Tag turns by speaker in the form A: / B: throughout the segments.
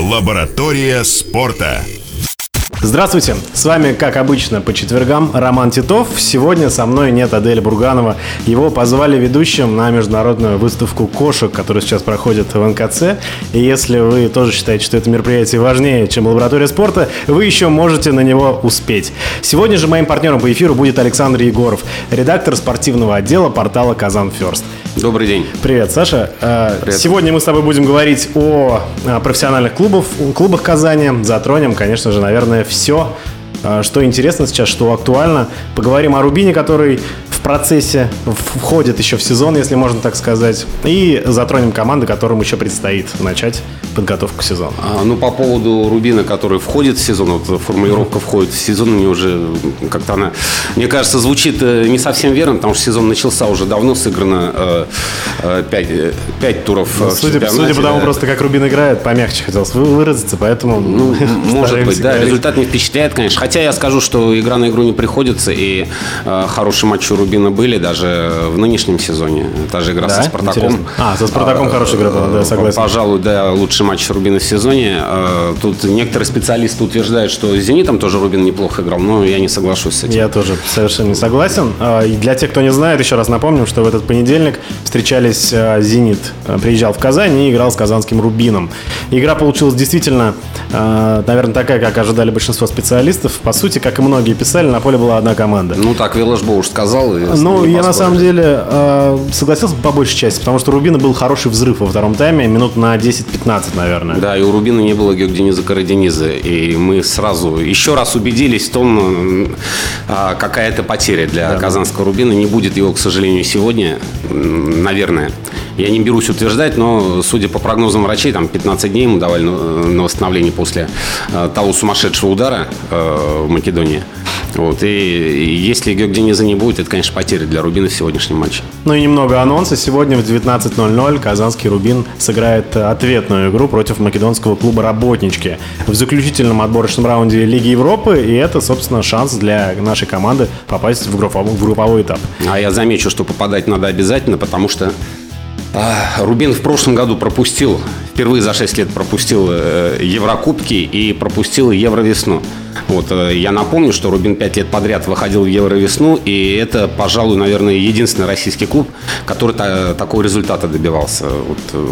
A: Лаборатория спорта.
B: Здравствуйте, с вами, как обычно, по четвергам Роман Титов. Сегодня со мной нет Аделя Бурганова. Его позвали ведущим на международную выставку кошек, которая сейчас проходит в НКЦ. И если вы тоже считаете, что это мероприятие важнее, чем лаборатория спорта, вы еще можете на него успеть. Сегодня же моим партнером по эфиру будет Александр Егоров, редактор спортивного отдела портала «Казан Ферст».
C: Добрый день.
B: Привет, Саша. Э, Привет. Сегодня мы с тобой будем говорить о профессиональных клубах, клубах Казани. Затронем, конечно же, наверное, все, э, что интересно сейчас, что актуально. Поговорим о Рубине, который процессе входит еще в сезон, если можно так сказать. И затронем команды, которым еще предстоит начать подготовку к сезону.
C: А, ну, по поводу Рубина, который входит в сезон, вот формулировка входит в сезон, мне уже как-то она, мне кажется, звучит э, не совсем верно, потому что сезон начался уже давно, сыграно э, 5, э, 5 э, туров
B: ну, судя, судя по тому, просто как Рубин играет, помягче хотелось выразиться, поэтому...
C: Ну, может быть, да, результат не впечатляет, конечно. Хотя я скажу, что игра на игру не приходится, и э, хорошие матчи у Рубина были даже в нынешнем сезоне. Та же игра да? со Спартаком. Интересно.
B: А, со Спартаком а, хорошая игра была, да, согласен.
C: Пожалуй, да, лучший матч Рубина в сезоне. А, тут некоторые специалисты утверждают, что с «Зенитом» тоже Рубин неплохо играл, но я не соглашусь с этим.
B: Я тоже совершенно не согласен. А, и для тех, кто не знает, еще раз напомним, что в этот понедельник встречались «Зенит». Приезжал в Казань и играл с казанским «Рубином». Игра получилась действительно, наверное, такая, как ожидали большинство специалистов. По сути, как и многие писали, на поле была одна команда.
C: Ну, так Велошбо уж сказал.
B: Ну, я на самом деле согласился по большей части, потому что Рубина был хороший взрыв во втором тайме, минут на 10-15 наверное.
C: Да, и у Рубина не было Георгия Карадениза. И мы сразу еще раз убедились в том, а, какая это потеря для да. казанского Рубина. Не будет его, к сожалению, сегодня, наверное. Я не берусь утверждать, но, судя по прогнозам врачей, там 15 дней ему давали на восстановление после а, того сумасшедшего удара а, в Македонии. Вот. И если Георг Дениза не будет, это, конечно, потеря для Рубина в сегодняшнем матче.
B: Ну и немного анонса. Сегодня в 19.00 казанский Рубин сыграет ответную игру против македонского клуба «Работнички» в заключительном отборочном раунде Лиги Европы. И это, собственно, шанс для нашей команды попасть в групповой, в групповой этап.
C: А я замечу, что попадать надо обязательно, потому что а, Рубин в прошлом году пропустил, впервые за 6 лет пропустил э, Еврокубки и пропустил Евровесну. Вот, э, я напомню, что Рубин 5 лет подряд выходил в Евровесну, и это, пожалуй, наверное, единственный российский клуб, который та, такого результата добивался. Вот, э,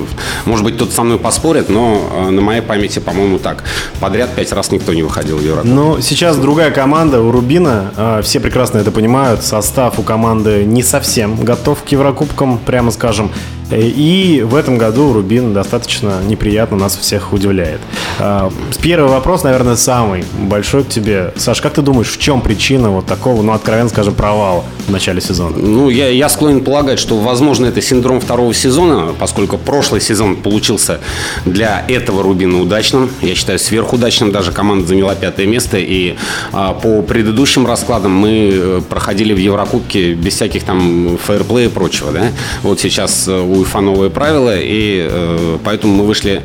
C: может быть, кто-то со мной поспорит, но на моей памяти, по-моему, так. Подряд 5 раз никто не выходил в Еврокубки.
B: Ну, сейчас другая команда у Рубина, все прекрасно это понимают, состав у команды не совсем готов к Еврокубкам, прямо скажем. И в этом году Рубин достаточно неприятно нас всех удивляет. А, первый вопрос, наверное, самый большой к тебе. Саш, как ты думаешь, в чем причина вот такого, ну, откровенно скажем, провала в начале сезона?
C: Ну, я, я склонен полагать, что, возможно, это синдром второго сезона, поскольку прошлый сезон получился для этого Рубина удачным. Я считаю, сверхудачным. Даже команда заняла пятое место. И а, по предыдущим раскладам мы э, проходили в Еврокубке без всяких там фейерплея и прочего. Да? Вот сейчас у новые правила, и э, поэтому мы вышли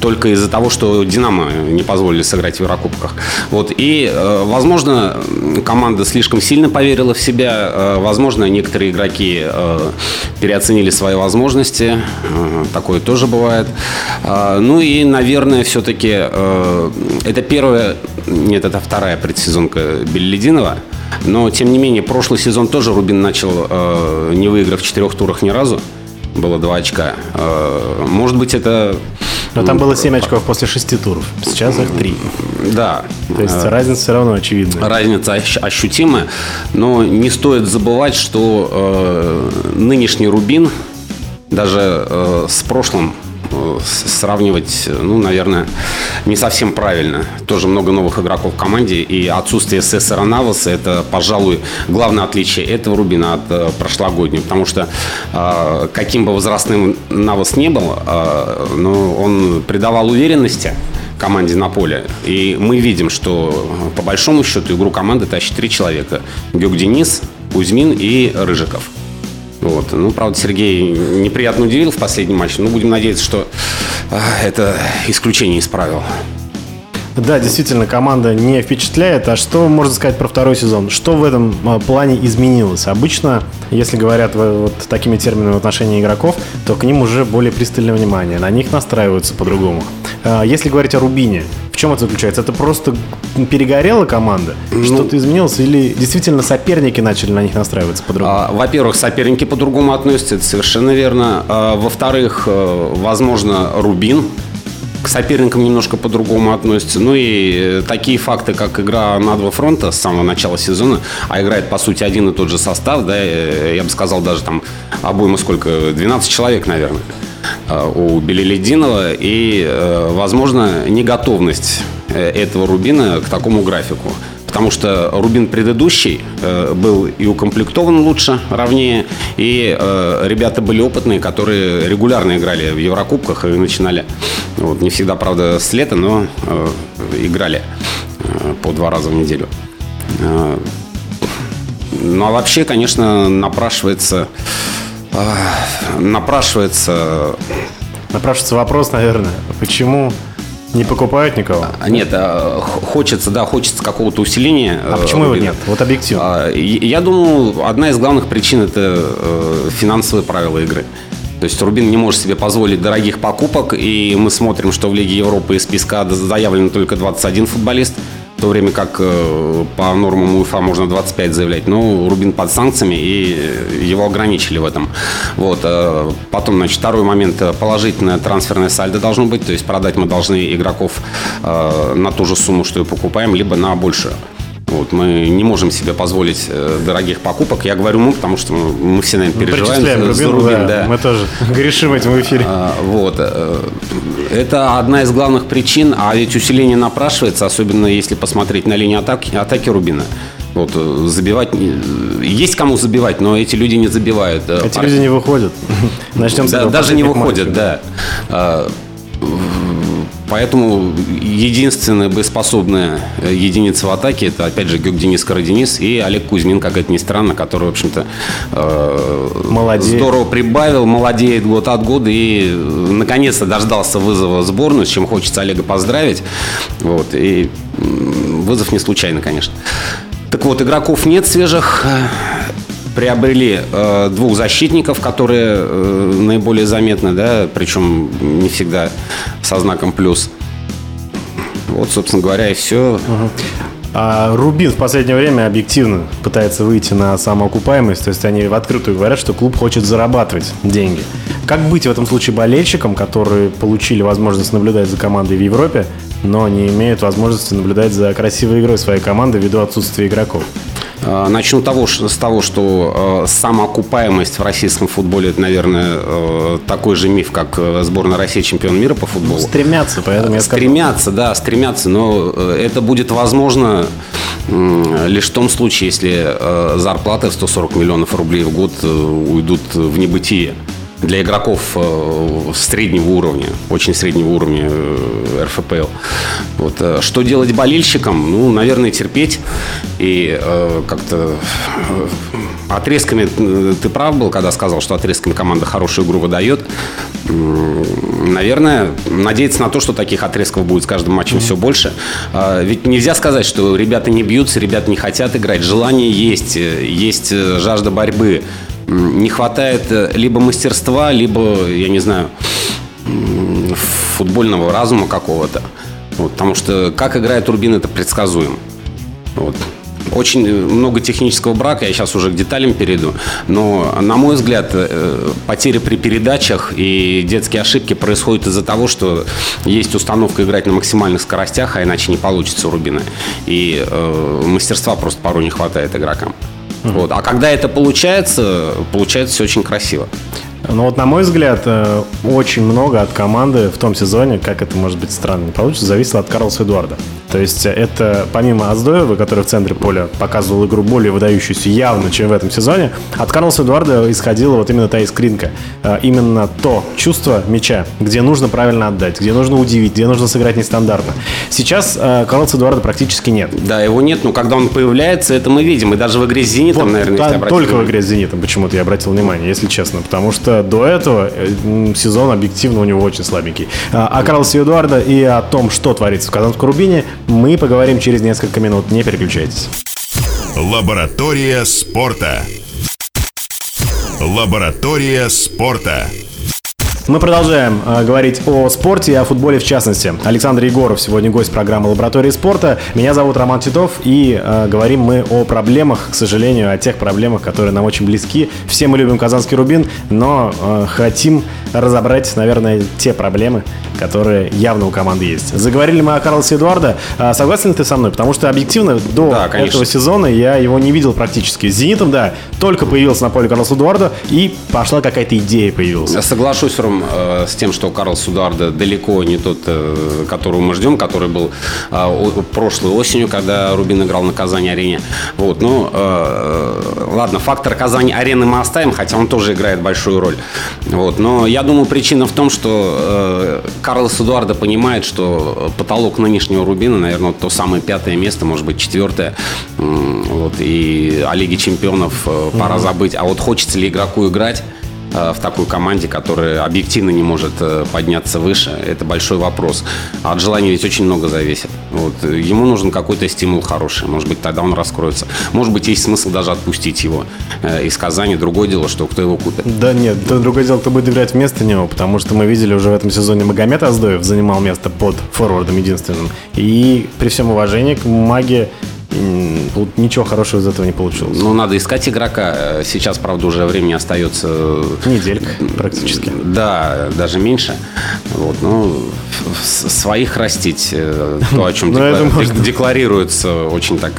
C: только из-за того, что «Динамо» не позволили сыграть в Еврокубках. Вот. И, э, возможно, команда слишком сильно поверила в себя, э, возможно, некоторые игроки э, переоценили свои возможности, э, такое тоже бывает. Э, ну и, наверное, все-таки э, это первая, нет, это вторая предсезонка Беллидинова, но, тем не менее, прошлый сезон тоже Рубин начал, э, не выиграв в четырех турах ни разу было 2 очка. Э, может быть, это...
B: Но там было 7 очков после 6 туров. Сейчас их 3.
C: Да.
B: То есть э, разница все равно очевидна.
C: Разница ощутимая. Но не стоит забывать, что э, нынешний Рубин даже э, с прошлым Э, сравнивать, ну, наверное, не совсем правильно. Тоже много новых игроков в команде, и отсутствие Сесара Наваса – это, пожалуй, главное отличие этого Рубина от э, прошлогоднего, потому что э, каким бы возрастным Навас не был, э, но он придавал уверенности команде на поле. И мы видим, что по большому счету игру команды тащит три человека. Георг Денис, Кузьмин и Рыжиков. Вот. Ну, правда, Сергей неприятно удивил в последнем матче. Но будем надеяться, что а, это исключение из правил.
B: Да, действительно, команда не впечатляет. А что можно сказать про второй сезон? Что в этом а, плане изменилось? Обычно, если говорят вот такими терминами в отношении игроков, то к ним уже более пристальное внимание. На них настраиваются по-другому. А, если говорить о Рубине, в чем это заключается? Это просто перегорела команда?
C: Ну,
B: Что-то изменилось? Или действительно соперники начали на них настраиваться по-другому?
C: А, Во-первых, соперники по-другому относятся, это совершенно верно. А, Во-вторых, э, возможно, Рубин к соперникам немножко по-другому относится. Ну и э, такие факты, как игра на два фронта с самого начала сезона, а играет, по сути, один и тот же состав, да, э, я бы сказал, даже там обойму сколько, 12 человек, наверное, у Белелединова. И, э, возможно, неготовность э, этого Рубина к такому графику. Потому что Рубин предыдущий э, был и укомплектован лучше, ровнее, и э, ребята были опытные, которые регулярно играли в Еврокубках и начинали, вот, не всегда, правда, с лета, но э, играли э, по два раза в неделю. Э, ну а вообще, конечно, напрашивается, э, напрашивается
B: Напрашивается вопрос, наверное, почему не покупают никого?
C: а, Нет, а, хочется, да, хочется какого-то усиления.
B: А
C: э,
B: почему его нет? Вот объективно.
C: А, Я думаю, одна из главных причин это э, финансовые правила игры. То есть Рубин не может себе позволить дорогих покупок, и мы смотрим, что в Лиге Европы из списка заявлено только 21 футболист, в то время как э, по нормам УЕФА можно 25 заявлять. Но Рубин под санкциями, и его ограничили в этом. Вот. э, Потом, значит, второй момент. Положительное трансферное сальдо должно быть. То есть продать мы должны игроков э, на ту же сумму, что и покупаем, либо на большую. Вот, мы не можем себе позволить э, дорогих покупок. Я говорю мы, потому что мы все, наверное, переживаем
B: Причисляем
C: за
B: Рубин, да,
C: да.
B: Мы тоже грешим этим в эфире.
C: А, Вот. э, Это одна из главных причин, а ведь усиление напрашивается, особенно если посмотреть на линию атаки, атаки Рубина. Вот, э, забивать... Есть кому забивать, но эти люди не забивают.
B: Эти
C: пар-
B: люди не выходят. Начнем с
C: да, даже не выходят,
B: матчей.
C: да. А, Поэтому единственная боеспособная э, единица в атаке это опять же Георг Денис Караденис и Олег Кузьмин, как это ни странно, который, в общем-то, э, здорово прибавил, молодеет год от года и э, наконец-то дождался вызова в сборную, с чем хочется Олега поздравить. Вот, и вызов не случайно, конечно. Так вот, игроков нет свежих. Приобрели э, двух защитников, которые э, наиболее заметны, да, причем не всегда со знаком плюс. Вот, собственно говоря, и все.
B: А Рубин в последнее время объективно пытается выйти на самоокупаемость, то есть они в открытую говорят, что клуб хочет зарабатывать деньги. Как быть в этом случае болельщикам, которые получили возможность наблюдать за командой в Европе, но не имеют возможности наблюдать за красивой игрой своей команды ввиду отсутствия игроков?
C: Э, Начну того, с того, что э, самоокупаемость в российском футболе это, наверное, э, такой же миф, как сборная России чемпион мира по футболу.
B: Стремятся, поэтому я сказал.
C: Стремятся, да, стремятся, но это будет возможно лишь в том случае, если зарплаты в 140 миллионов рублей в год уйдут в небытие. Для игроков э, среднего уровня, очень среднего уровня э, РФПЛ. Вот, э, что делать болельщикам? Ну, наверное, терпеть и э, как-то отрезками ты прав был, когда сказал, что отрезками команда хорошую игру выдает. Наверное, надеяться на то, что таких отрезков будет с каждым матчем все больше. А, Ведь нельзя сказать, что ребята не бьются, ребята не хотят играть. Желание есть, есть жажда борьбы. Не хватает э, либо мастерства, либо, я не знаю, футбольного разума какого-то. Вот, потому что как играет Рубин, это предсказуемо. Вот. Очень много технического брака, я сейчас уже к деталям перейду. Но, на мой взгляд, э, потери при передачах и детские ошибки происходят из-за того, что есть установка играть на максимальных скоростях, а иначе не получится у Рубина. И э, мастерства просто порой не хватает игрокам. Вот. А когда это получается, получается все очень красиво.
B: Ну вот, на мой взгляд, э, очень много от команды в том сезоне, как это может быть странно не получится, зависело от Карлоса Эдуарда. То есть это помимо Аздоева, который в центре поля показывал игру более выдающуюся явно, чем в этом сезоне, от Карлоса Эдуарда исходила вот именно та искринка. Э, Именно то чувство мяча, где нужно правильно отдать, где нужно удивить, где нужно сыграть нестандартно. Сейчас э, Карлоса Эдуарда практически нет.
C: Да, его нет, но когда он появляется, это мы видим. И даже в игре с «Зенитом»,
B: Вот,
C: наверное,
B: да,
C: если
B: только в
C: внимание.
B: игре с «Зенитом» почему-то я обратил внимание, если честно. Потому что до этого э, сезон объективно у него очень слабенький. О Карлосе Эдуарда и о том, что творится в Казанском Рубине, мы поговорим через несколько минут. Не переключайтесь.
A: Лаборатория спорта. Лаборатория спорта.
B: Мы продолжаем э, говорить о спорте и о футболе в частности. Александр Егоров сегодня гость программы «Лаборатории спорта». Меня зовут Роман Титов, и э, говорим мы о проблемах, к сожалению, о тех проблемах, которые нам очень близки. Все мы любим Казанский Рубин, но э, хотим разобрать, наверное, те проблемы, которые явно у команды есть. Заговорили мы о Карлосе Эдуарда. А согласен ли ты со мной? Потому что объективно до
C: Да, конечно.
B: этого сезона я его не видел практически. С «Зенитом», да, только появился на поле Карлос Эдуарда, и пошла какая-то идея появилась.
C: Я соглашусь, Ром, э, с тем, что Карл Судардо далеко не тот, э, которого мы ждем, который был э, прошлой осенью, когда Рубин играл на Казани-арене. Вот, ну, э, ладно, фактор Казани-арены мы оставим, хотя он тоже играет большую роль. Вот, но я думаю, причина в том, что э, Карлос Эдуардо понимает, что потолок нынешнего Рубина, наверное, то самое пятое место, может быть, четвертое. Вот, и о Лиге Чемпионов э, пора забыть. А вот хочется ли игроку играть? Э, в такой команде, которая объективно не может э, подняться выше, это большой вопрос. А от желания ведь очень много зависит. Вот. э, Ему нужен какой-то стимул хороший. Может быть, тогда он раскроется. Может быть, есть смысл даже отпустить его из Казани. Другое дело, что кто его купит.
B: Да нет, то другое дело, кто будет играть вместо него, потому что мы видели уже в этом сезоне Магомед Аздоев занимал место под форвардом единственным. И при всем уважении к Маге ничего хорошего из этого не получилось.
C: Ну, надо искать игрока. Сейчас, правда, уже времени остается э,
B: Неделька практически.
C: Да, даже меньше. Вот, ну, с- своих растить, э, то, о чем
B: Ну,
C: декла- декларируется очень так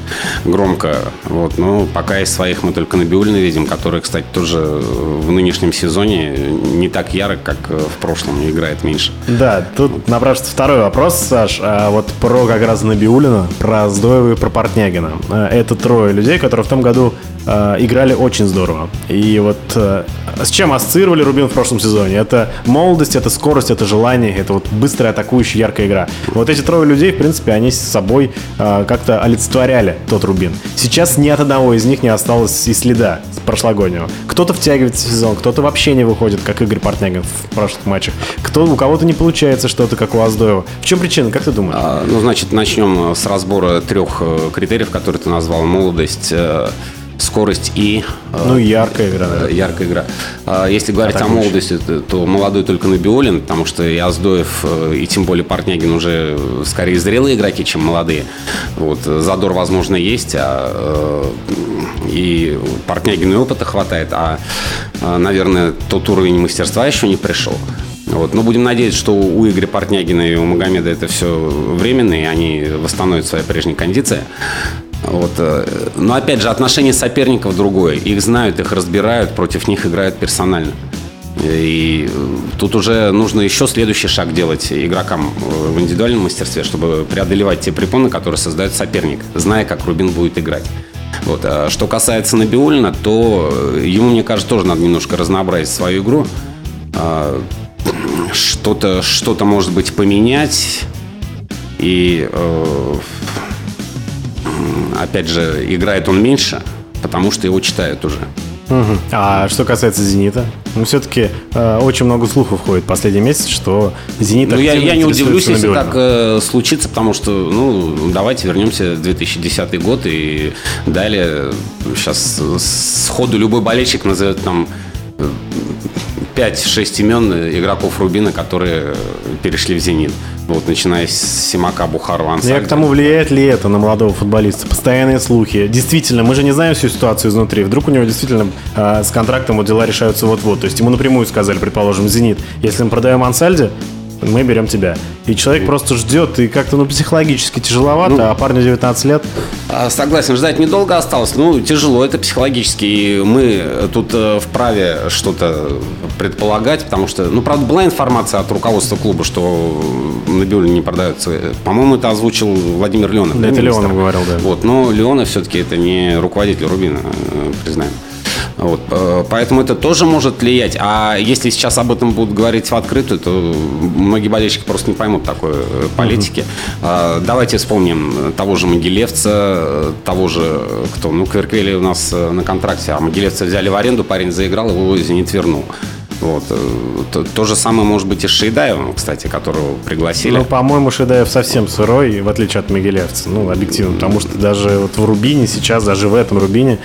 C: громко. Вот, ну, пока из своих мы только Набиулина видим, который, кстати, тоже в нынешнем сезоне не так ярок, как э, в прошлом, играет меньше.
B: Да, тут напрашивается второй вопрос, Саш, а вот про как раз Набиулина, про Сдоева и про Портнягина. А, Это трое людей, которые в том году а, играли очень здорово. И вот а, с чем ассоциировали Рубин в прошлом сезоне? Это молодость, это скорость, это желание, это вот быстрая атакующая яркая игра. Вот эти трое людей, в принципе, они с собой а, как-то олицетворяли тот Рубин. Сейчас ни от одного из них не осталось и следа с прошлогоднего. Кто-то втягивается в сезон, кто-то вообще не выходит, как Игорь Портнягин в прошлых матчах. Кто, у кого-то не получается что-то, как у Аздоева. В чем причина, как ты думаешь?
C: А, Ну, значит, начнем с разбора трех э, критериев, которые ты назвал. Молодость, э, скорость и э,
B: Ну, яркая игра, наверное.
C: Э, яркая игра. А Если говорить о
B: Атакующий.
C: молодости, то- молодой только Набиолин, потому что и Аздоев, э, и тем более Портнягин уже скорее зрелые игроки, чем молодые. Вот. Задор, возможно, есть, а и Портнягину и опыта хватает, а, наверное, тот уровень мастерства еще не пришел. Вот. Но будем надеяться, что у Игоря Портнягина и у Магомеда это все временно, и они восстановят свои прежние кондиции. Вот. э, Но опять же, отношение соперников другое. Их знают, их разбирают, против них играют персонально. И э, тут уже нужно еще следующий шаг делать игрокам э, в индивидуальном мастерстве, чтобы преодолевать те препоны, которые создает соперник, зная, как Рубин будет играть. Вот. А Что касается Набиулина, то ему, мне кажется, тоже надо немножко разнообразить свою игру. А, Что-то, что-то может быть, поменять. И опять же, играет он меньше, потому что его читают уже.
B: Мгм. А что касается «Зенита», ну, все-таки э, очень много слухов ходит в последний месяц, что «Зенит»
C: Ну, я, я не удивлюсь, если так э, случится, потому что, ну, давайте вернемся в 2010 год и далее. Сейчас сходу любой болельщик назовет там 5-6 имен игроков Рубина, которые перешли в «Зенит». Вот, начиная с Симака, Бухарова,
B: Я
C: Ансальда.
B: к тому, влияет ли это на молодого футболиста? Постоянные слухи. Действительно, мы же не знаем всю ситуацию изнутри. Вдруг у него действительно э, с контрактом вот дела решаются вот-вот. То есть ему напрямую сказали, предположим, «Зенит», если мы продаем Ансальде, мы берем тебя. И человек просто ждет, и как-то, ну, психологически тяжеловато, а парню 19 лет.
C: А, Согласен, ждать недолго осталось. Ну, тяжело, это психологически. И мы тут э, вправе что-то предполагать, потому что, ну, правда, была информация от руководства клуба, что Набиулин не продается. По-моему, это озвучил Владимир Леонов.
B: Да, это. Леонов говорил, да.
C: Вот, но Леонов все-таки это не руководитель Рубина, э, признаем. Вот, э, поэтому это тоже может влиять. А если сейчас об этом будут говорить в открытую, то многие болельщики просто не поймут такой э, политики. А, Давайте вспомним того же Могилевца, э, того же, кто, ну, Кверквели у нас на контракте, а Могилевца взяли в аренду, парень заиграл, его «Зенит» вернул. Вот. То, то же самое может быть и с Шейдаевым, кстати, которого пригласили.
B: Ну, по-моему, Шедаев совсем сырой, в отличие от Могилевца. Ну, объективно, потому что даже вот в Рубине сейчас, даже в этом Рубине,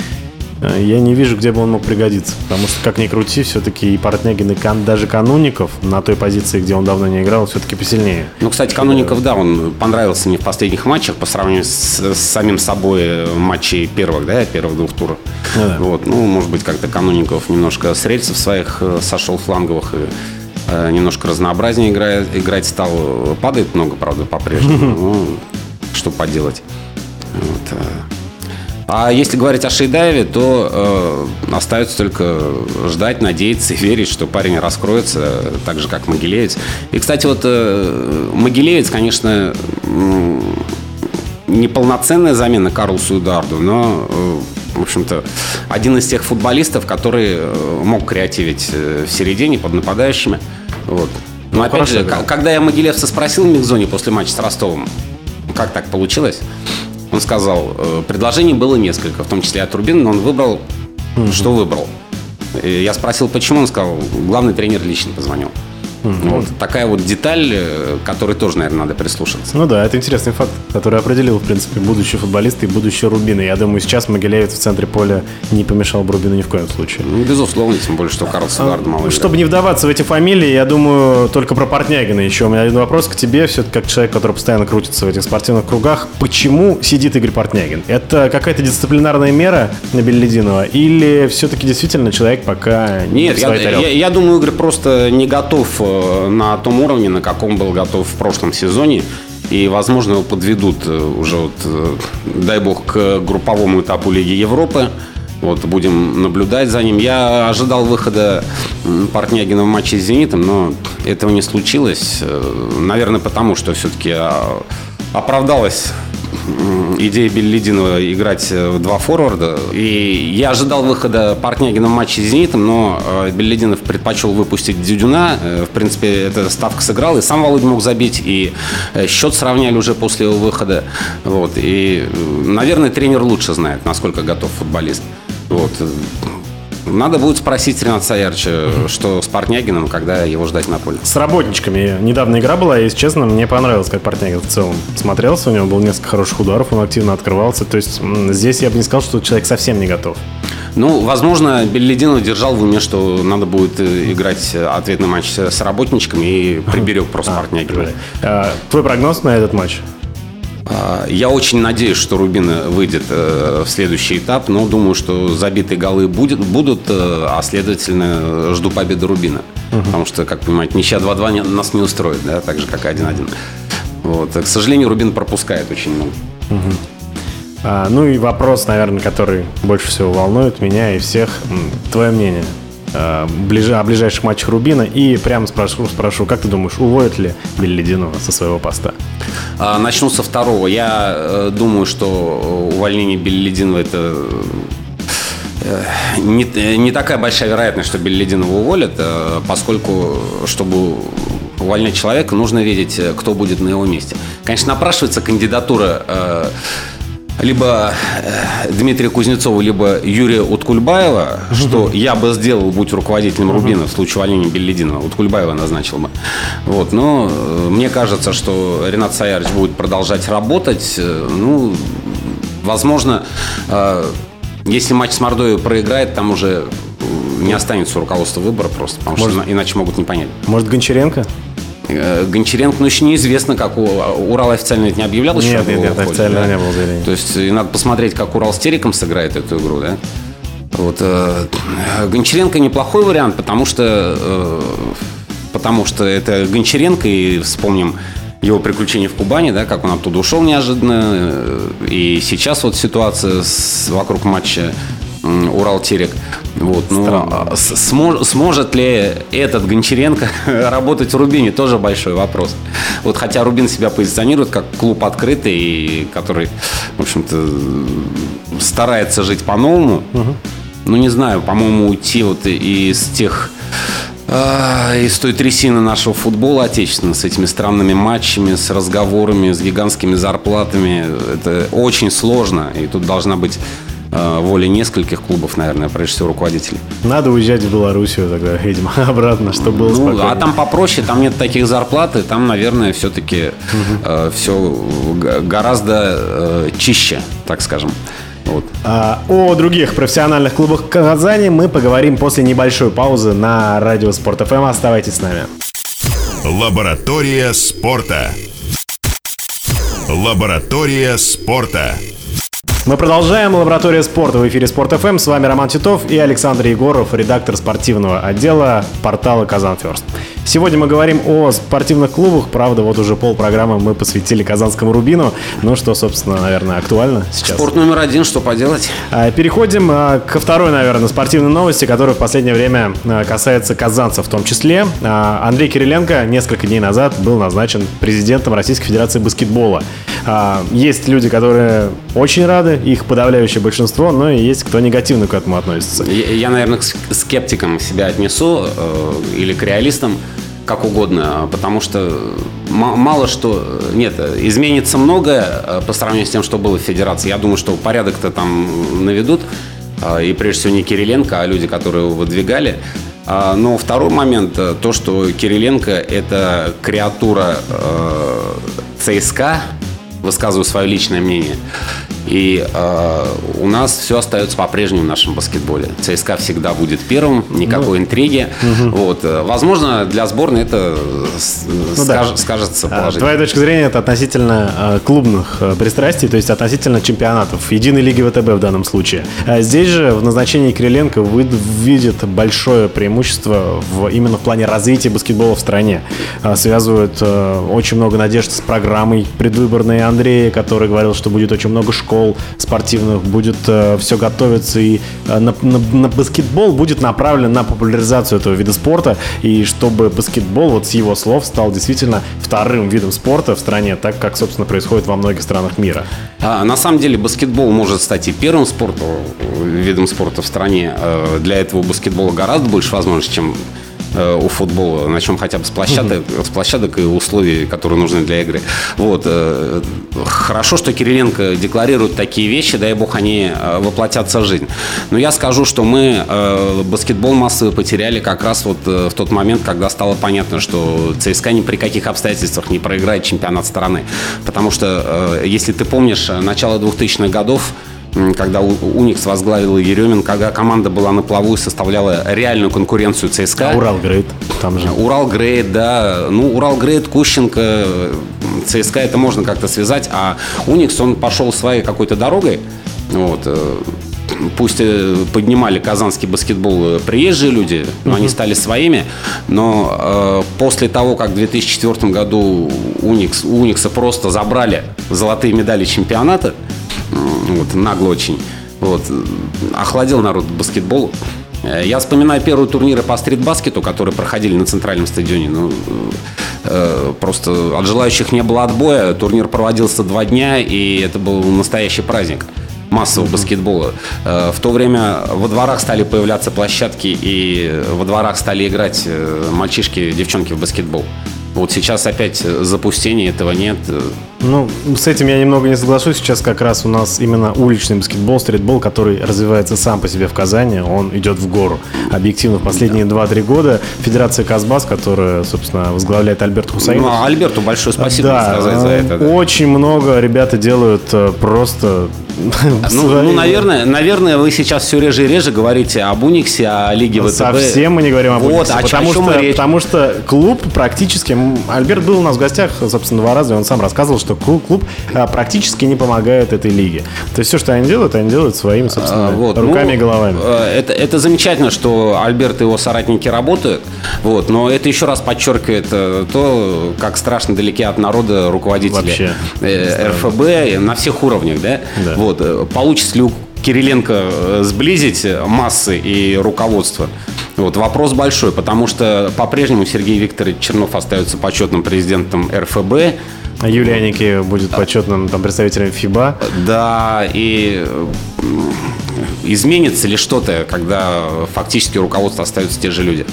B: я не вижу, где бы он мог пригодиться. Потому что, как ни крути, все-таки и Портнягин, и Кан, даже Кануников на той позиции, где он давно не играл, все-таки посильнее.
C: Ну, кстати, Кануников, да, он понравился мне в последних матчах по сравнению с, с самим собой матчей первых, да, первых двух туров. Ну, да. Вот, ну, может быть, как-то Кануников немножко с рельсов своих э, сошел фланговых и э, немножко разнообразнее играет, играть стал. Падает много, правда, по-прежнему. Ну, что поделать. Вот. А если говорить о Шейдаеве, то э, остается только ждать, надеяться и верить, что парень раскроется, так же, как Могилевец. И, кстати, вот э, Могилевец, конечно, э, неполноценная замена Карлсу Ударду, но, э, в общем-то, один из тех футболистов, который э, мог креативить э, в середине под нападающими. Вот. Но ну, опять же, да. когда я Могилевца спросил в микзоне после матча с Ростовом, как так получилось, он сказал, э, предложений было несколько, в том числе от Рубина, но он выбрал, угу. что выбрал. Я спросил, почему, он сказал, главный тренер лично позвонил. Угу. Вот такая вот деталь, э, которой тоже, наверное, надо прислушаться.
B: Ну да, это интересный факт, который определил, в принципе, будущий футболист и будущее Рубина. Я думаю, сейчас Могилевец в центре поля не помешал бы Рубину ни в коем случае.
C: Ну, безусловно, тем более, что Карл Сугард мало
B: Чтобы не вдаваться в эти фамилии, я думаю, только про Портнягина еще. У меня один вопрос к тебе, все-таки как человек, который постоянно крутится в этих спортивных кругах. Почему сидит Игорь Портнягин? Это какая-то дисциплинарная мера на Беллидинова или все-таки действительно человек пока
C: Нет, я, я, я думаю, Игорь просто не готов Э, на том уровне, на каком был готов в прошлом сезоне. И, возможно, его подведут э, уже, вот, э, дай бог, к групповому этапу Лиги Европы. Вот, будем наблюдать за ним. Я ожидал выхода Портнягина в матче с «Зенитом», но этого не случилось. Наверное, потому что все-таки а, оправдалась идея Беллидинова играть э, в два форварда. И я ожидал выхода Портнягина в матче с «Зенитом», но э, Беллидинов предпочел выпустить Дюдюна. Э, в принципе, эта ставка сыграла, и сам Володя мог забить, и счет сравняли уже после его выхода. Вот. И, наверное, тренер лучше знает, насколько готов футболист. Вот. Надо будет спросить Рената Саярча, что с Портнягиным, когда его ждать на поле.
B: С работничками. Недавно игра была, и, если честно, мне понравилось, как Портнягин в целом смотрелся. У него было несколько хороших ударов, он активно открывался. То есть здесь я бы не сказал, что человек совсем не готов.
C: Ну, возможно, Беллидинов держал в уме, что надо будет э, играть ответный матч с работничками и приберег просто а, Портнягина.
B: А, твой прогноз на этот матч?
C: А, я очень надеюсь, что Рубин выйдет э, в следующий этап, но думаю, что забитые голы будет, будут, э, а следовательно жду победы Рубина. Угу. Потому что, как понимаете, ничья 2-2 нас не устроит, да, так же, как и 1-1. Вот. К сожалению, Рубин пропускает очень много.
B: Угу. А, ну и вопрос, наверное, который больше всего волнует меня и всех. Твое мнение э, ближе, о ближайших матчах Рубина и прямо спрошу, спрошу, как ты думаешь, уволят ли Беллидинова со своего поста?
C: А, начну со второго. Я э, думаю, что увольнение Беллидинова это э, не, не такая большая вероятность, что Беллидинова уволят, э, поскольку, чтобы увольнять человека, нужно видеть, кто будет на его месте. Конечно, напрашивается кандидатура либо э, Дмитрия Кузнецова, либо Юрия Уткульбаева, угу. что я бы сделал, будь руководителем угу. Рубина в случае увольнения Беллидинова. Уткульбаева назначил бы. Вот, но э, мне кажется, что Ренат Саярович будет продолжать работать. Э, ну, возможно, если матч с Мордовией проиграет, там уже не останется руководства выбора просто, потому Может, что иначе могут не понять.
B: Может, Гончаренко?
C: Э, Гончаренко, ну, еще неизвестно, как у Урал официально это не объявлял
B: еще. Нет, нет, нет, официально да? не было заявления.
C: То есть и надо посмотреть, как Урал с Териком сыграет эту игру, да? Вот, э, Гончаренко неплохой вариант, потому что, э, потому что это Гончаренко, и вспомним его приключения в Кубани, да, как он оттуда ушел неожиданно. Э, и сейчас вот ситуация с, вокруг матча Урал-Терек. Вот, ну, а смож, сможет ли этот Гончаренко работать в Рубине, тоже большой вопрос. Вот хотя Рубин себя позиционирует как клуб открытый, и который, в общем-то, старается жить по-новому. Угу. Ну, не знаю, по-моему, уйти вот из тех а, из той трясины нашего футбола отечественного с этими странными матчами, с разговорами, с гигантскими зарплатами. Это очень сложно, и тут должна быть Э, воли нескольких клубов, наверное, прежде всего руководителей.
B: Надо уезжать в Белоруссию тогда, видимо, обратно, чтобы было ну, спокойнее.
C: А там попроще, там нет таких зарплат, и там, наверное, все-таки угу. э, все гораздо э, чище, так скажем.
B: Вот. А, о других профессиональных клубах Казани мы поговорим после небольшой паузы на радио Спорт ФМ. Оставайтесь с нами.
A: Лаборатория спорта. Лаборатория спорта.
B: Мы продолжаем. Лаборатория спорта в эфире Спорт ФМ. С вами Роман Титов и Александр Егоров, редактор спортивного отдела портала Казан Ферст. Сегодня мы говорим о спортивных клубах. Правда, вот уже пол программы мы посвятили Казанскому Рубину. Ну, что, собственно, наверное, актуально сейчас.
C: Спорт номер один, что поделать?
B: А, переходим а, ко второй, наверное, спортивной новости, которая в последнее время а, касается казанцев в том числе. Андрей Кириленко несколько дней назад был назначен президентом Российской Федерации баскетбола. Есть люди, которые очень рады, их подавляющее большинство, но и есть кто негативно к этому относится.
C: Я, я наверное, к скептикам себя отнесу э, или к реалистам как угодно, потому что мало что... Нет, изменится многое э, по сравнению с тем, что было в Федерации. Я думаю, что порядок-то там наведут. Э, и прежде всего не Кириленко, а люди, которые его выдвигали. А, но второй момент, э, то, что Кириленко – это креатура ЦСКА, высказываю свое личное мнение. И э, у нас все остается по-прежнему в нашем баскетболе. ЦСКА всегда будет первым, никакой ну, интриги. Угу. Вот, возможно, для сборной это ну, скаж, да. скажется а, положительно.
B: Твоя точка зрения это относительно э, клубных пристрастий, то есть относительно чемпионатов, единой лиги ВТБ в данном случае. А здесь же в назначении Кириленко вы, видит большое преимущество в, именно в плане развития баскетбола в стране. Э, связывают э, очень много надежд с программой предвыборной Андрея, который говорил, что будет очень много школ школ спортивных, будет э, все готовиться и э, на, на, на баскетбол будет направлен на популяризацию этого вида спорта и чтобы баскетбол, вот с его слов, стал действительно вторым видом спорта в стране, так как, собственно, происходит во многих странах мира.
C: А, на самом деле баскетбол может стать и первым спортом, видом спорта в стране. Э, для этого баскетбола гораздо больше возможностей, чем Э, у футбола, начнем хотя бы с площадок, с площадок и условий, которые нужны для игры. Вот. Э, хорошо, что Кириленко декларирует такие вещи, дай бог они э, воплотятся в жизнь. Но я скажу, что мы баскетбол массовый потеряли как раз вот в тот момент, когда стало понятно, что ЦСКА ни при каких обстоятельствах не проиграет чемпионат страны. Потому что, если ты помнишь, начало 2000-х годов, когда Уникс возглавил Еремин, когда команда была на плаву и составляла реальную конкуренцию ЦСКА.
B: А Урал Грейд там же.
C: Урал Грейд, да. Ну, Урал Грейд, Кущенко, ЦСКА это можно как-то связать, а Уникс, он пошел своей какой-то дорогой. Вот э, пусть э, поднимали казанский баскетбол э, приезжие люди, но uh-huh. они стали своими, но э, после того, как в 2004 году Уникс, Уникса просто забрали золотые медали чемпионата, вот, нагло очень. Вот, охладил народ баскетбол. Э, я вспоминаю первые турниры по стритбаскету, которые проходили на центральном стадионе. Ну, э, просто от желающих не было отбоя. Турнир проводился два дня, и это был настоящий праздник массового баскетбола. Э, в то время во дворах стали появляться площадки, и во дворах стали играть э, мальчишки, девчонки в баскетбол. Вот сейчас опять запустение, этого нет.
B: Ну, с этим я немного не соглашусь. Сейчас как раз у нас именно уличный баскетбол, стритбол, который развивается сам по себе в Казани, он идет в гору. Объективно, в последние да. 2-3 года Федерация Казбас, которая, собственно, возглавляет Альберт Хусаинов. Ну,
C: а Альберту большое спасибо
B: да, сказать за это. Да. Очень много ребята делают э, просто
C: ну, ну, наверное, наверное, вы сейчас все реже и реже говорите об Униксе, о Лиге ВТБ.
B: Совсем мы не говорим об вот, Униксе, а потому, что, речь? потому что клуб практически... Альберт был у нас в гостях, собственно, два раза, и он сам рассказывал, что клуб, клуб а, практически не помогает этой лиге. То есть все, что они делают, они делают своими, собственно, а, вот. руками ну, и головами.
C: Э, это, это замечательно, что Альберт и его соратники работают, вот, но это еще раз подчеркивает э, то, как страшно далеки от народа руководители Вообще, э, РФБ на всех уровнях, да? да. Вот. Э, получится ли у Кириленко э, сблизить массы и руководство? Вот, вопрос большой, потому что по-прежнему Сергей Викторович Чернов остается почетным президентом РФБ.
B: А Юлия Аники будет почетным там, представителем ФИБА.
C: Да, и изменится ли что-то, когда фактически руководство остаются те же люди?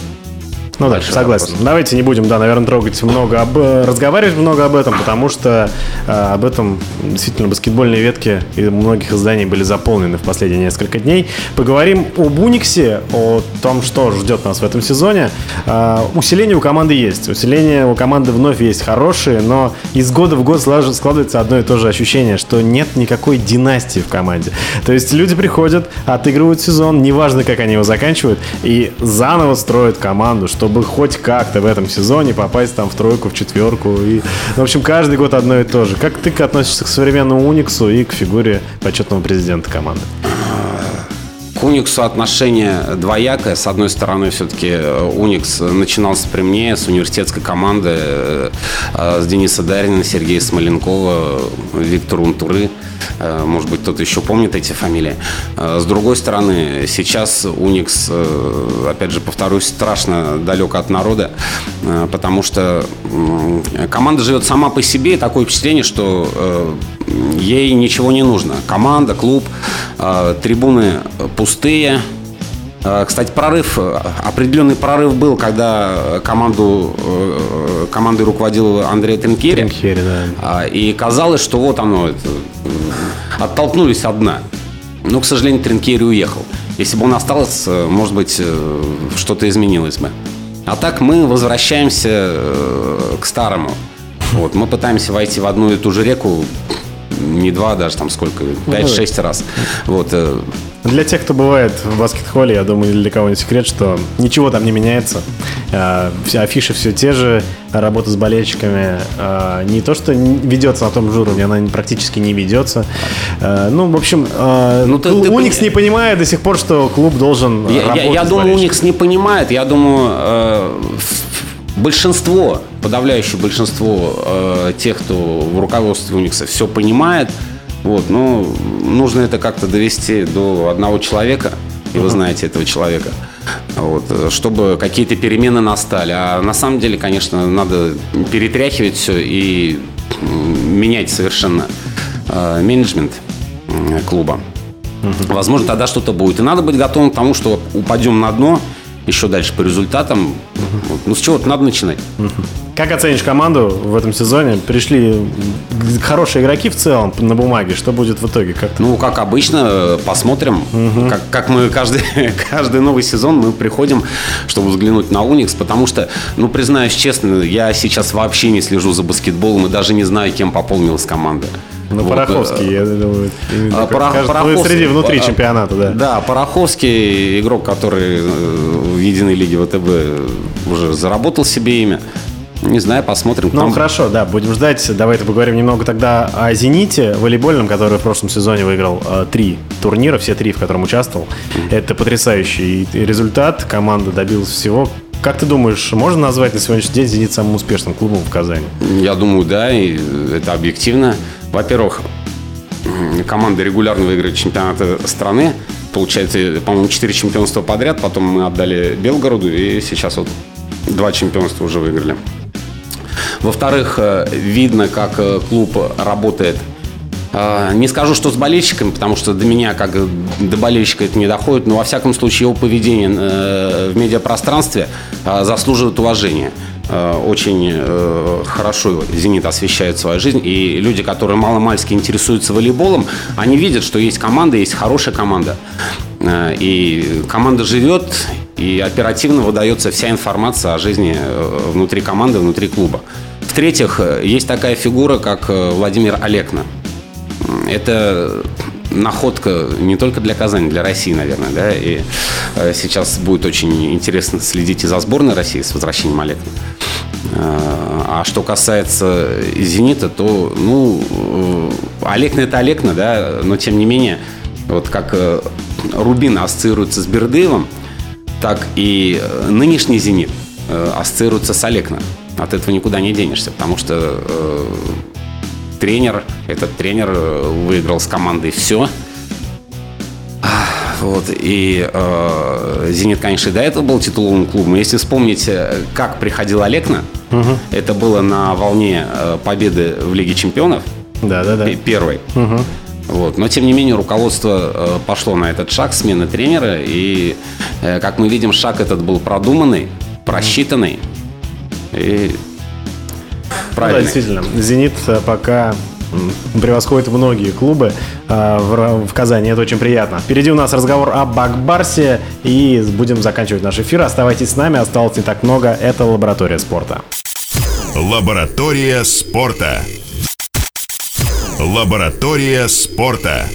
B: Ну да, согласен. Вопрос. Давайте не будем, да, наверное, трогать много, об, разговаривать много об этом, потому что э, об этом действительно баскетбольные ветки и многих изданий были заполнены в последние несколько дней. Поговорим об Униксе, о том, что ждет нас в этом сезоне. Э, усиление у команды есть. Усиление у команды вновь есть хорошие, но из года в год складывается одно и то же ощущение, что нет никакой династии в команде. То есть люди приходят, отыгрывают сезон, неважно, как они его заканчивают, и заново строят команду, чтобы хоть как-то в этом сезоне попасть там в тройку, в четверку. И, в общем, каждый год одно и то же. Как ты относишься к современному Униксу и к фигуре почетного президента команды?
C: К Униксу отношение двоякое. С одной стороны, все-таки э, Уникс начинался при мне с университетской команды, э, с Дениса Дарина, Сергея Смоленкова, Виктора Унтуры. Э, может быть, кто-то еще помнит эти фамилии. С другой стороны, сейчас Уникс, опять же, повторюсь, страшно далек от народа, потому что команда живет сама по себе, и такое впечатление, что ей ничего не нужно. Команда, клуб, трибуны пустые. А, кстати, прорыв, определенный прорыв был, когда команду, э, командой руководил Андрей Тринкери. Тринкери да. А, и казалось, что вот оно, оттолкнулись одна. Но, к сожалению, Тринкери уехал. Если бы он остался, может быть, э, что-то изменилось бы. А так мы возвращаемся э, к старому. Вот, мы пытаемся войти в одну и ту же реку не два даже, там сколько, 5-6 ну, раз. Вот,
B: для тех, кто бывает в баскет-холле, я думаю, для кого не секрет, что ничего там не меняется. А, все афиши все те же, работа с болельщиками а, не то, что ведется на том же уровне, она практически не ведется. Ну, в общем, ну, ты, Уникс ты... не понимает до сих пор, что клуб должен
C: я, работать Я, я думаю, Уникс не понимает. Я думаю, э, большинство, подавляющее большинство э, тех, кто в руководстве Уникса все понимает, вот, но нужно это как-то довести до одного человека, и вы знаете этого человека, вот, чтобы какие-то перемены настали. А на самом деле, конечно, надо перетряхивать все и менять совершенно э, менеджмент клуба. Угу. Возможно, тогда что-то будет. И надо быть готовым к тому, что упадем на дно еще дальше по результатам. Угу. Вот, ну, с чего-то надо начинать. Угу.
B: Как оценишь команду в этом сезоне? Пришли хорошие игроки в целом на бумаге. Что будет в итоге? Как
C: ну, как обычно, посмотрим. Угу. Как, как мы каждый, каждый новый сезон мы приходим, чтобы взглянуть на Уникс, потому что, ну, признаюсь честно, я сейчас вообще не слежу за баскетболом и даже не знаю, кем пополнилась команда.
B: Ну, вот, Пороховский, э, я думаю, а, Порох, Пороховский, среди внутри чемпионата, да.
C: Да, Пороховский, игрок, который э, в единой лиге ВТБ уже заработал себе имя. Не знаю, посмотрим.
B: Ну, Там... хорошо, да, будем ждать. Давайте поговорим немного тогда о «Зените» волейбольном, который в прошлом сезоне выиграл э, три турнира, все три, в котором участвовал. Mm-hmm. Это потрясающий результат. Команда добилась всего. Как ты думаешь, можно назвать на сегодняшний день «Зенит» самым успешным клубом в Казани?
C: Я думаю, да, и это объективно. Во-первых, команда регулярно выигрывает чемпионаты страны. Получается, по-моему, 4 чемпионства подряд. Потом мы отдали Белгороду, и сейчас вот два чемпионства уже выиграли. Во-вторых, э, видно, как э, клуб работает э, не скажу, что с болельщиками, потому что до меня, как до болельщика, это не доходит, но во всяком случае его поведение в медиапространстве заслуживает уважения. Очень хорошо «Зенит» освещает свою жизнь, и люди, которые мало-мальски интересуются волейболом, они видят, что есть команда, есть хорошая команда. И команда живет, и оперативно выдается вся информация о жизни внутри команды, внутри клуба. В-третьих, есть такая фигура, как э, Владимир Олекна. Это находка не только для Казани, для России, наверное, да, и э, сейчас будет очень интересно следить и за сборной России с возвращением Олекна. Э, а что касается «Зенита», то, ну, Олекна – это Олекна, да, но тем не менее, вот как Рубин ассоциируется с Бердыевым, так и нынешний «Зенит» ассоциируется с Олекна. От этого никуда не денешься, потому что э, тренер, этот тренер э, выиграл с командой все. Вот, и э, «Зенит», конечно, и до этого был титуловым клубом. Если вспомнить, э, как приходил Олекна, угу. это было на волне э, победы в Лиге чемпионов.
B: Да, да, да.
C: Первой. Угу. Вот. Но, тем не менее, руководство пошло на этот шаг смены тренера. И, как мы видим, шаг этот был продуманный. просчитанный и правильный.
B: да, действительно. «Зенит» пока превосходит многие клубы в, Ра- в Казани. Это очень приятно. Впереди у нас разговор о Бакбарсе. И будем заканчивать наш эфир. Оставайтесь с нами. Осталось не так много. Это «Лаборатория спорта».
A: Лаборатория спорта. Лаборатория спорта.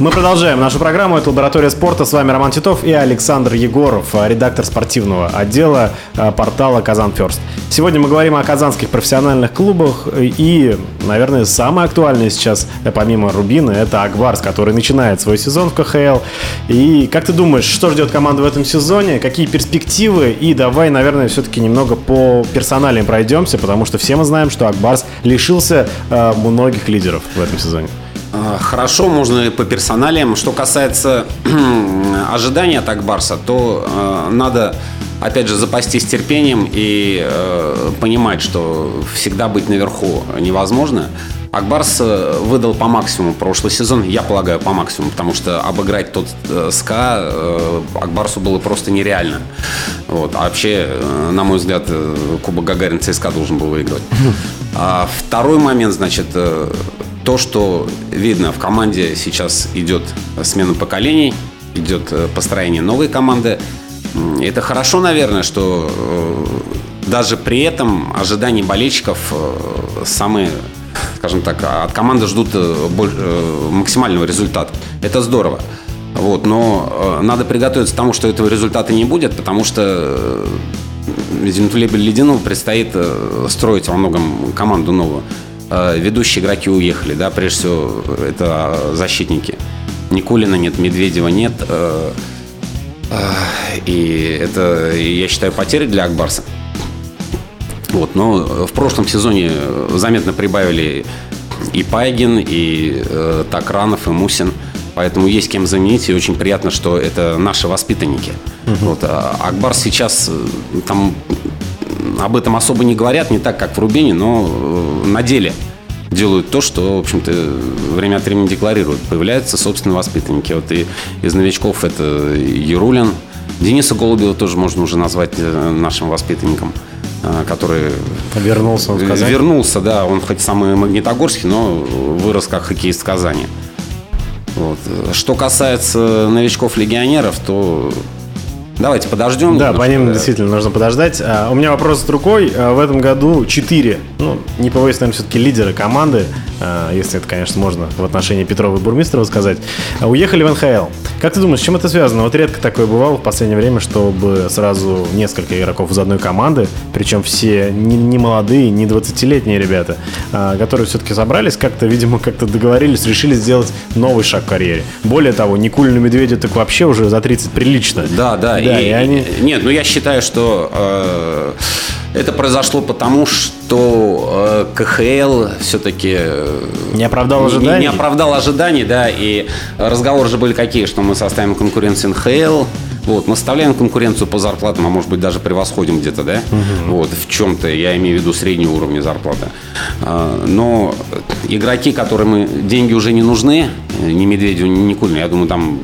B: Мы продолжаем нашу программу. Это «Лаборатория спорта». С вами Роман Титов и Александр Егоров, э, редактор спортивного отдела э, портала «Казан Ферст». Сегодня мы говорим о казанских профессиональных клубах. э, И, наверное, самое актуальное сейчас, помимо «Рубина», это «Акбарс», который начинает свой сезон в КХЛ. И как ты думаешь, что ждет команду в этом сезоне? Какие перспективы? И давай, наверное, все-таки немного по персоналиям пройдемся, потому что все мы знаем, что «Акбарс» лишился многих лидеров в этом сезоне.
C: А, Хорошо, можно и по персоналиям. Что касается ожидания от Акбарса, то э, надо, опять же, запастись терпением и э, понимать, что всегда быть наверху невозможно. Акбарс э, выдал по максимуму прошлый сезон, я полагаю, по максимуму, потому что обыграть тот э, СКА э, Акбарсу было просто нереально. Вот. А вообще, э, на мой взгляд, э, Кубок Гагарин ЦСКА должен был выигрывать. А второй момент, значит, э, то, что видно в команде сейчас идет смена поколений, идет э, построение новой команды. Это хорошо, наверное, что э, даже при этом ожидания болельщиков э, самые, скажем так, от команды ждут максимального результата. Это здорово. Вот, но надо приготовиться к тому, что этого результата не будет, потому что Зениту Ледянову предстоит строить во многом команду новую. Э, Ведущие игроки уехали, да, прежде всего это защитники. Никулина нет, Медведева нет. э, э, И это, я считаю, потеря для Акбарса. Вот, но в прошлом сезоне заметно прибавили и Пайгин, и э, Такранов, и Мусин. Поэтому есть кем заменить, и очень приятно, что это наши воспитанники. Вот, а Акбар сейчас там об этом особо не говорят, не так, как в Рубине, но э, на деле делают то, что, в общем-то, время от времени декларируют. Появляются собственные воспитанники. Вот и из новичков это Ярулин. Дениса Голубева тоже можно уже назвать э, нашим воспитанником, э, который
B: Вернулся он в Казань.
C: вернулся, да, он хоть самый магнитогорский, но вырос как хоккеист в Казани. Вот. Что касается новичков-легионеров, то давайте подождем.
B: Да, по ним
C: немножко.
B: действительно нужно подождать. А, У меня вопрос другой. А, В этом году 4, ну, не побоюсь, наверное, все-таки лидеры команды, если это, конечно, можно в отношении Петрова и Бурмистрова сказать, а, уехали в НХЛ. Как ты думаешь, с чем это связано? Вот редко такое бывало в последнее время, чтобы сразу несколько игроков из одной команды, причем все не, не молодые, не 20-летние ребята, а, которые все-таки собрались, как-то, видимо, как-то договорились, решили сделать новый шаг в карьере. Более того, Никулину Медведю так вообще уже за 30 прилично.
C: Да, да.
B: Да,
C: и,
B: и они-
C: Нет, ну я считаю, что э, это произошло потому, что э, КХЛ все-таки
B: Не оправдал
C: Не,
B: ожиданий?
C: не оправдал ожиданий, да, и разговоры же были какие, что мы составим конкуренцию НХЛ, вот, мы составляем конкуренцию по зарплатам, а может быть даже превосходим где-то, да, вот, в чем-то, я имею в виду среднего уровня зарплаты. А, Но игроки, которым и деньги уже не нужны, ни Медведю, ни Никулину, я думаю, там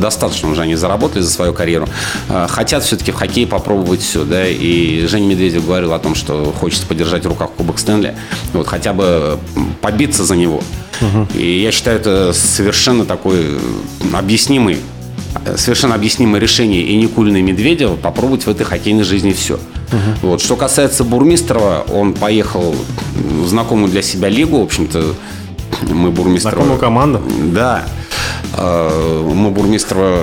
C: достаточно уже они заработали за свою карьеру, а, хотят все-таки в хоккее попробовать все, да, и Женя Медведев говорил о том, что хочется подержать в руках Кубок Стэнли, вот, хотя бы побиться за него. И я считаю, это совершенно такой э, объяснимый э, совершенно объяснимое решение и Никулина, и Медведева попробовать в этой хоккейной жизни все. Вот. Что касается Бурмистрова, он поехал в знакомую для себя лигу, в общем-то, мы Бурмистрова...
B: Знакомую команду?
C: Да. Э, Мы Бурмистрова,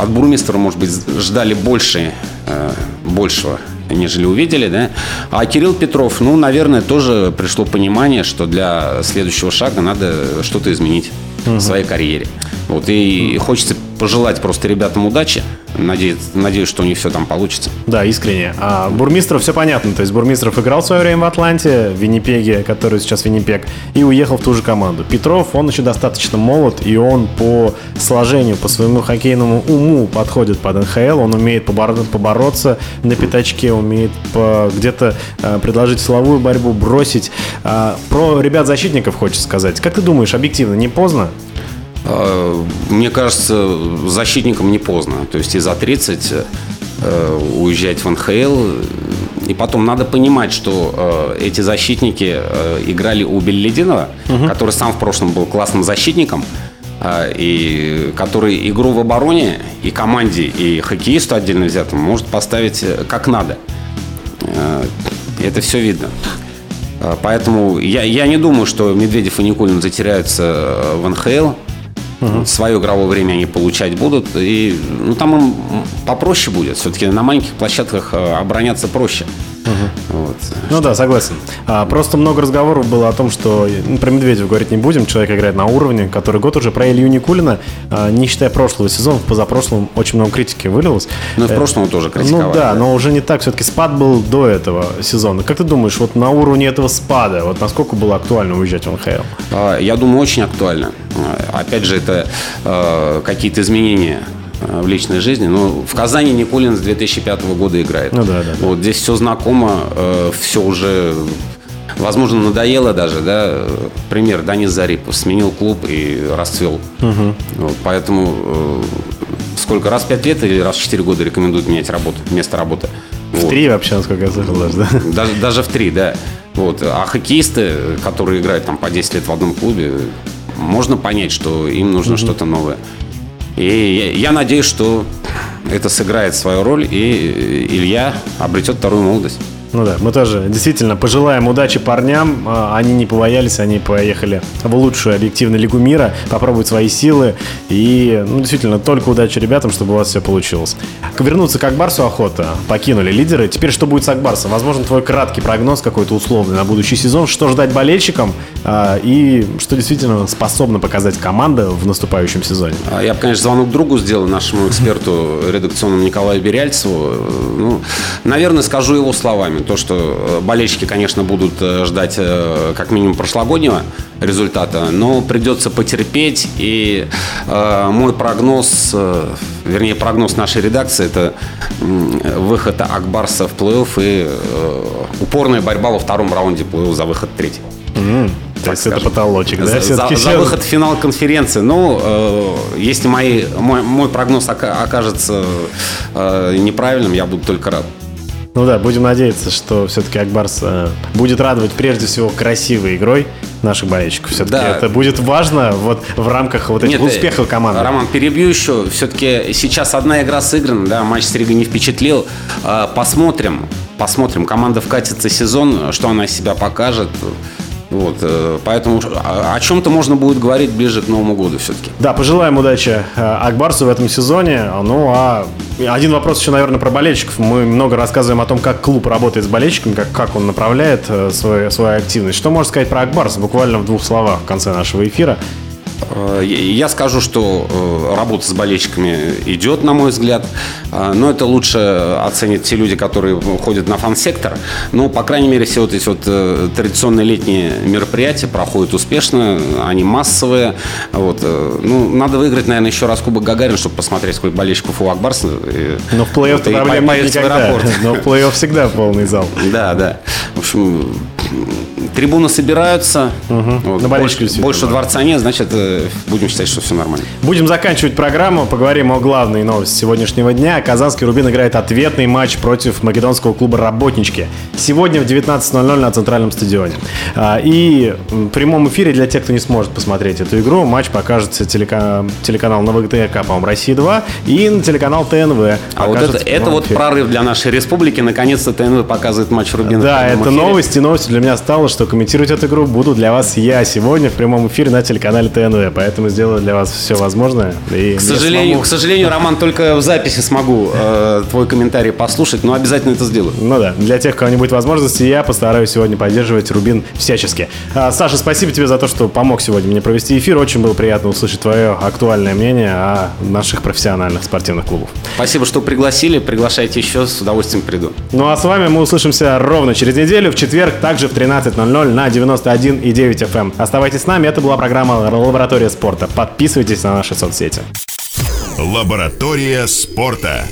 C: от Бурмистрова, может быть, ждали больше, э, большего, нежели увидели, да. А Кирилл Петров, ну, наверное, тоже пришло понимание, что для следующего шага надо что-то изменить в своей карьере. Вот, и хочется пожелать просто ребятам удачи. Надеюсь, надеюсь, что у них все там получится.
B: Да, искренне. А Бурмистров все понятно. То есть Бурмистров играл в свое время в Атланте, в Виннипеге, который сейчас Виннипег, и уехал в ту же команду. Петров, он еще достаточно молод, и он по сложению, по своему хоккейному уму подходит под НХЛ. Он умеет побор- побороться на пятачке, умеет где-то э, предложить силовую борьбу, бросить. А, про ребят-защитников хочется сказать. Как ты думаешь, объективно, не поздно?
C: Э, Мне кажется, защитникам не поздно. То есть и за 30 э, уезжать в НХЛ. И потом надо понимать, что э, эти защитники э, играли у Беллидинова, угу. который сам в прошлом был классным защитником, и который игру в обороне и команде, и хоккеисту отдельно взятому может поставить как надо. Это все видно. Поэтому я, я не думаю, что Медведев и Никулин затеряются в НХЛ. Угу. Свое игровое время они получать будут. И ну, там им попроще будет. Все-таки на маленьких площадках э, обороняться проще.
B: Угу. Вот. Ну да, согласен. А, просто много разговоров было о том, что ну, про Медведева говорить не будем. Человек играет на уровне, который год уже про Илью Никулина, а, не считая прошлого сезона, в позапрошлом очень много критики вылилось.
C: Ну, в э, прошлом тоже критиковали.
B: Ну да, да, но уже не так. Все-таки спад был до этого сезона. Как ты думаешь, вот на уровне этого спада, вот насколько было актуально уезжать в НХЛ?
C: А, я думаю, очень актуально. А, опять же, это э, какие-то изменения в личной жизни. Но в Казани Никулин с 2005 года играет.
B: Ну да, да. да.
C: Вот здесь все знакомо, э, все уже возможно, надоело даже, да, пример, Данис Зарипов сменил клуб и расцвел. Угу. Вот, поэтому э, сколько, раз пять лет или раз в четыре года рекомендуют менять работу, место работы.
B: В вот. три вообще, насколько я слышал даже, да?
C: Даже, даже в три, да. Вот. А хоккеисты, которые играют там по 10 лет в одном клубе, можно понять, что им нужно угу. что-то новое. И я надеюсь, что это сыграет свою роль, и Илья обретет вторую молодость.
B: Ну да, мы тоже действительно пожелаем удачи парням. А, они не побоялись, они поехали в лучшую объективную лигу мира, попробовать свои силы. И, ну, действительно, только удачи ребятам, чтобы у вас все получилось. Вернуться к Акбарсу охота. Покинули лидеры. Теперь что будет с Акбарсом? Возможно, твой краткий прогноз какой-то условный на будущий сезон. Что ждать болельщикам? А, и что действительно способна показать команда в наступающем сезоне?
C: А я бы, конечно, звонок другу сделал, нашему эксперту редакционному Николаю Беряльцеву. Ну, наверное, скажу его словами то, что э, болельщики, конечно, будут э, ждать э, как минимум прошлогоднего результата, но придется потерпеть. И э, мой прогноз, э, вернее прогноз нашей редакции, это э, выход Акбарса в плей-офф и э, упорная борьба во втором раунде плей-офф за выход третий.
B: Mm. То есть это потолочек, да?
C: За, за, за выход в финал конференции. Ну, э, если мои, мой, мой прогноз окажется э, неправильным, я буду только рад.
B: Ну да, будем надеяться, что все-таки Акбарс э, будет радовать прежде всего красивой игрой наших болельщиков. Все-таки да. это будет важно вот в рамках вот этих Нет, успехов команды.
C: Роман, перебью еще. Все-таки сейчас одна игра сыграна, да, матч с Ригой не впечатлил. Э, посмотрим, посмотрим. Команда вкатится сезон, что она из себя покажет. Вот, э, поэтому о чем-то можно будет говорить ближе к Новому году все-таки.
B: Да, пожелаем удачи э, Акбарсу в этом сезоне. Ну, а один вопрос еще, наверное, про болельщиков. Мы много рассказываем о том, как клуб работает с болельщиками, как, как он направляет э, свою, свою активность. Что можно сказать про Акбарс буквально в двух словах в конце нашего эфира?
C: Э, я скажу, что э, работа с болельщиками идет, на мой взгляд, э, но это лучше оценят те люди, которые ходят на фан-сектор. Но, по крайней мере, все вот эти вот традиционные летние мероприятия проходят успешно, они массовые. Вот. Ну, надо выиграть, наверное, еще раз Кубок Гагарин, чтобы посмотреть, сколько болельщиков у Акбарса.
B: Но в плей-офф вот, проблем никогда. Но в плей-офф всегда полный зал.
C: Да, да. В общем, трибуны собираются. Угу. Вот, На больше, больше дворца нет, значит, э, будем считать, что все нормально.
B: Будем заканчивать программу. Поговорим о главной новости сегодняшнего дня. Казанский Рубин играет ответный матч против македонского клуба «Работнички». Сегодня в 19.00 на Центральном стадионе. А, и в прямом эфире для тех, кто не сможет посмотреть эту игру, матч покажется телека... телеканал на ВГТК, по-моему, «Россия-2» и на телеканал ТНВ.
C: А вот это, это вот прорыв для нашей республики. Наконец-то ТНВ показывает матч Рубина.
B: Да, это эфире. новость. И новостью для меня стало, что комментировать эту игру буду для вас я сегодня в прямом эфире на телеканале ТНВ. Поэтому сделаю для вас все возможное.
C: И к, сожалению, к сожалению, Роман, только в записи смогу э, твой комментарий послушать, но обязательно это сделаю.
B: Ну да, для тех, у кого не будет возможности, я постараюсь сегодня поддерживать Рубин всячески. А, Саша, спасибо тебе за то, что помог сегодня мне провести эфир. Очень было приятно услышать твое актуальное мнение о наших профессиональных спортивных клубах.
C: Спасибо, что пригласили. Приглашайте еще, с удовольствием приду.
B: Ну а с вами мы услышимся ровно через неделю, в четверг, также в 13.00 на 91,9 FM. Эм. Оставайтесь с нами, это была программа «Лаборатория спорта». Подписывайтесь на наши соцсети.
A: Лаборатория спорта.